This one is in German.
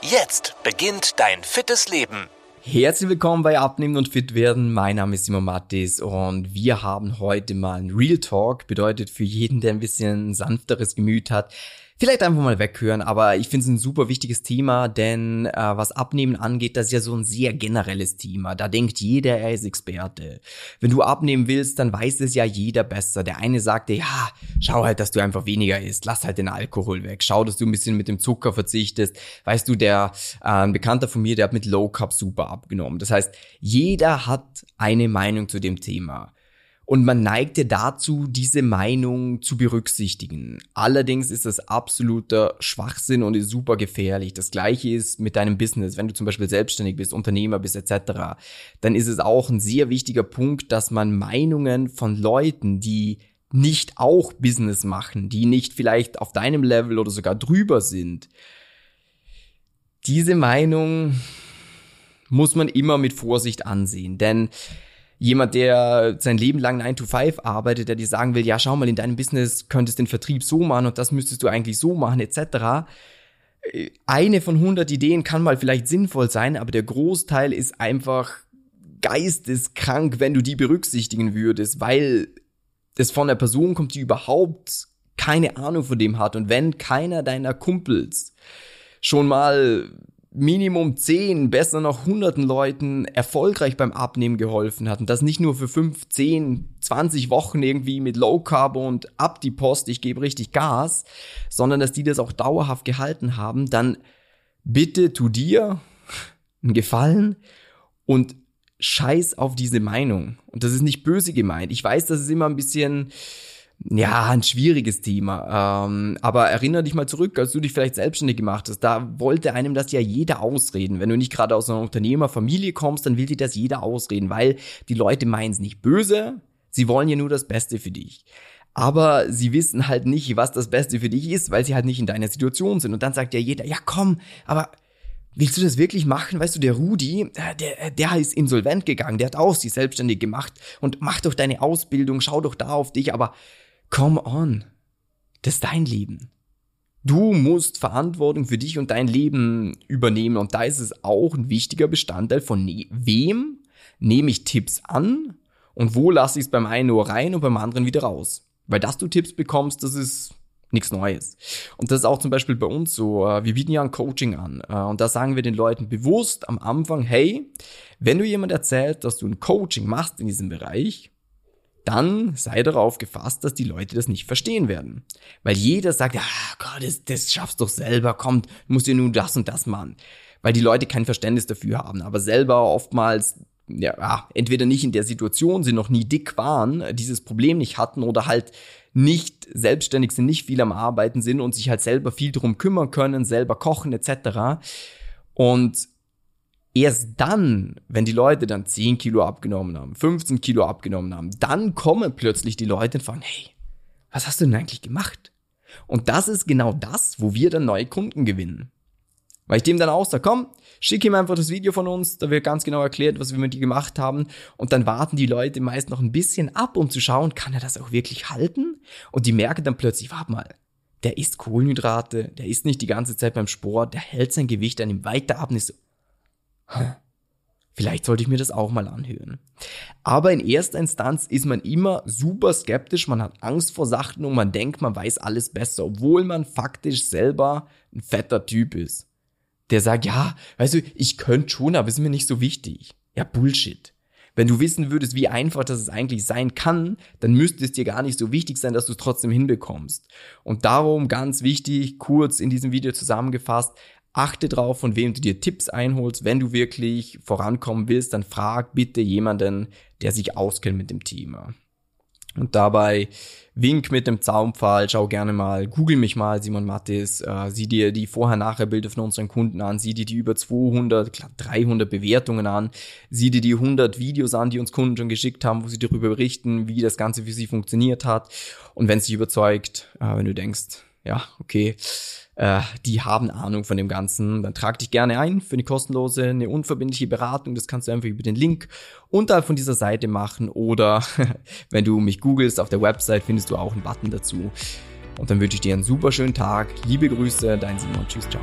Jetzt beginnt dein fittes Leben. Herzlich willkommen bei Abnehmen und Fit werden. Mein Name ist Simon Mattis und wir haben heute mal ein Real Talk. Bedeutet für jeden, der ein bisschen sanfteres Gemüt hat, vielleicht einfach mal weghören, aber ich finde es ein super wichtiges Thema, denn äh, was Abnehmen angeht, das ist ja so ein sehr generelles Thema. Da denkt jeder, er ist Experte. Wenn du abnehmen willst, dann weiß es ja jeder besser. Der eine sagte, ja, schau halt, dass du einfach weniger isst, lass halt den Alkohol weg, schau, dass du ein bisschen mit dem Zucker verzichtest. Weißt du, der äh, ein Bekannter von mir, der hat mit Low Carb super abgenommen. Das heißt, jeder hat eine Meinung zu dem Thema. Und man neigte dazu, diese Meinung zu berücksichtigen. Allerdings ist das absoluter Schwachsinn und ist super gefährlich. Das gleiche ist mit deinem Business. Wenn du zum Beispiel selbstständig bist, Unternehmer bist etc., dann ist es auch ein sehr wichtiger Punkt, dass man Meinungen von Leuten, die nicht auch Business machen, die nicht vielleicht auf deinem Level oder sogar drüber sind, diese Meinung muss man immer mit Vorsicht ansehen. Denn jemand, der sein Leben lang 9 to 5 arbeitet, der dir sagen will, ja, schau mal, in deinem Business könntest den Vertrieb so machen und das müsstest du eigentlich so machen, etc. Eine von 100 Ideen kann mal vielleicht sinnvoll sein, aber der Großteil ist einfach geisteskrank, wenn du die berücksichtigen würdest, weil es von einer Person kommt, die überhaupt keine Ahnung von dem hat. Und wenn keiner deiner Kumpels schon mal Minimum 10, besser noch hunderten Leuten erfolgreich beim Abnehmen geholfen hat und das nicht nur für 5, 10, 20 Wochen irgendwie mit Low Carb und ab die Post, ich gebe richtig Gas, sondern dass die das auch dauerhaft gehalten haben, dann bitte tu dir einen Gefallen und scheiß auf diese Meinung. Und das ist nicht böse gemeint. Ich weiß, das ist immer ein bisschen ja, ein schwieriges Thema. Ähm, aber erinnere dich mal zurück, als du dich vielleicht selbstständig gemacht hast. Da wollte einem das ja jeder ausreden. Wenn du nicht gerade aus einer Unternehmerfamilie kommst, dann will dir das jeder ausreden, weil die Leute meinen es nicht böse. Sie wollen ja nur das Beste für dich. Aber sie wissen halt nicht, was das Beste für dich ist, weil sie halt nicht in deiner Situation sind. Und dann sagt ja jeder, ja komm, aber willst du das wirklich machen? Weißt du, der Rudi, äh, der, äh, der ist insolvent gegangen, der hat auch sich selbstständig gemacht und mach doch deine Ausbildung, schau doch da auf dich, aber Come on. Das ist dein Leben. Du musst Verantwortung für dich und dein Leben übernehmen und da ist es auch ein wichtiger Bestandteil von ne wem nehme ich Tipps an und wo lasse ich es beim einen nur rein und beim anderen wieder raus. Weil dass du Tipps bekommst, das ist nichts Neues. Und das ist auch zum Beispiel bei uns so, äh, wir bieten ja ein Coaching an äh, und da sagen wir den Leuten bewusst am Anfang, hey, wenn du jemand erzählt, dass du ein Coaching machst in diesem Bereich, dann sei darauf gefasst, dass die Leute das nicht verstehen werden. Weil jeder sagt, ja Gott, das, das schaffst doch selber, komm, du musst dir nur das und das machen. Weil die Leute kein Verständnis dafür haben, aber selber oftmals ja, entweder nicht in der Situation sind, noch nie dick waren, dieses Problem nicht hatten oder halt nicht selbstständig sind, nicht viel am Arbeiten sind und sich halt selber viel drum kümmern können, selber kochen etc. Und Erst dann, wenn die Leute dann 10 Kilo abgenommen haben, 15 Kilo abgenommen haben, dann kommen plötzlich die Leute und fragen, hey, was hast du denn eigentlich gemacht? Und das ist genau das, wo wir dann neue Kunden gewinnen. Weil ich dem dann auch sage, komm, schick ihm einfach das Video von uns, da wird ganz genau erklärt, was wir mit dir gemacht haben. Und dann warten die Leute meist noch ein bisschen ab, um zu schauen, kann er das auch wirklich halten? Und die merken dann plötzlich, warte mal, der isst Kohlenhydrate, der isst nicht die ganze Zeit beim Sport, der hält sein Gewicht an ihm weiter ab und ist Vielleicht sollte ich mir das auch mal anhören. Aber in erster Instanz ist man immer super skeptisch, man hat Angst vor Sachen und man denkt, man weiß alles besser, obwohl man faktisch selber ein fetter Typ ist. Der sagt, ja, weißt du, ich könnte schon, aber ist mir nicht so wichtig. Ja, Bullshit. Wenn du wissen würdest, wie einfach das eigentlich sein kann, dann müsste es dir gar nicht so wichtig sein, dass du es trotzdem hinbekommst. Und darum ganz wichtig, kurz in diesem Video zusammengefasst, Achte drauf, von wem du dir Tipps einholst. Wenn du wirklich vorankommen willst, dann frag bitte jemanden, der sich auskennt mit dem Thema. Und dabei Wink mit dem Zaunpfahl, schau gerne mal, google mich mal, Simon Mattis, äh, sieh dir die Vorher-Nachher-Bilder von unseren Kunden an, sieh dir die über 200, klar, 300 Bewertungen an, sieh dir die 100 Videos an, die uns Kunden schon geschickt haben, wo sie darüber berichten, wie das Ganze für sie funktioniert hat. Und wenn es dich überzeugt, äh, wenn du denkst, ja, okay, äh, die haben Ahnung von dem Ganzen, dann trag dich gerne ein für eine kostenlose, eine unverbindliche Beratung. Das kannst du einfach über den Link unterhalb von dieser Seite machen oder wenn du mich googelst auf der Website, findest du auch einen Button dazu. Und dann wünsche ich dir einen super schönen Tag. Liebe Grüße, dein Simon. Tschüss, ciao.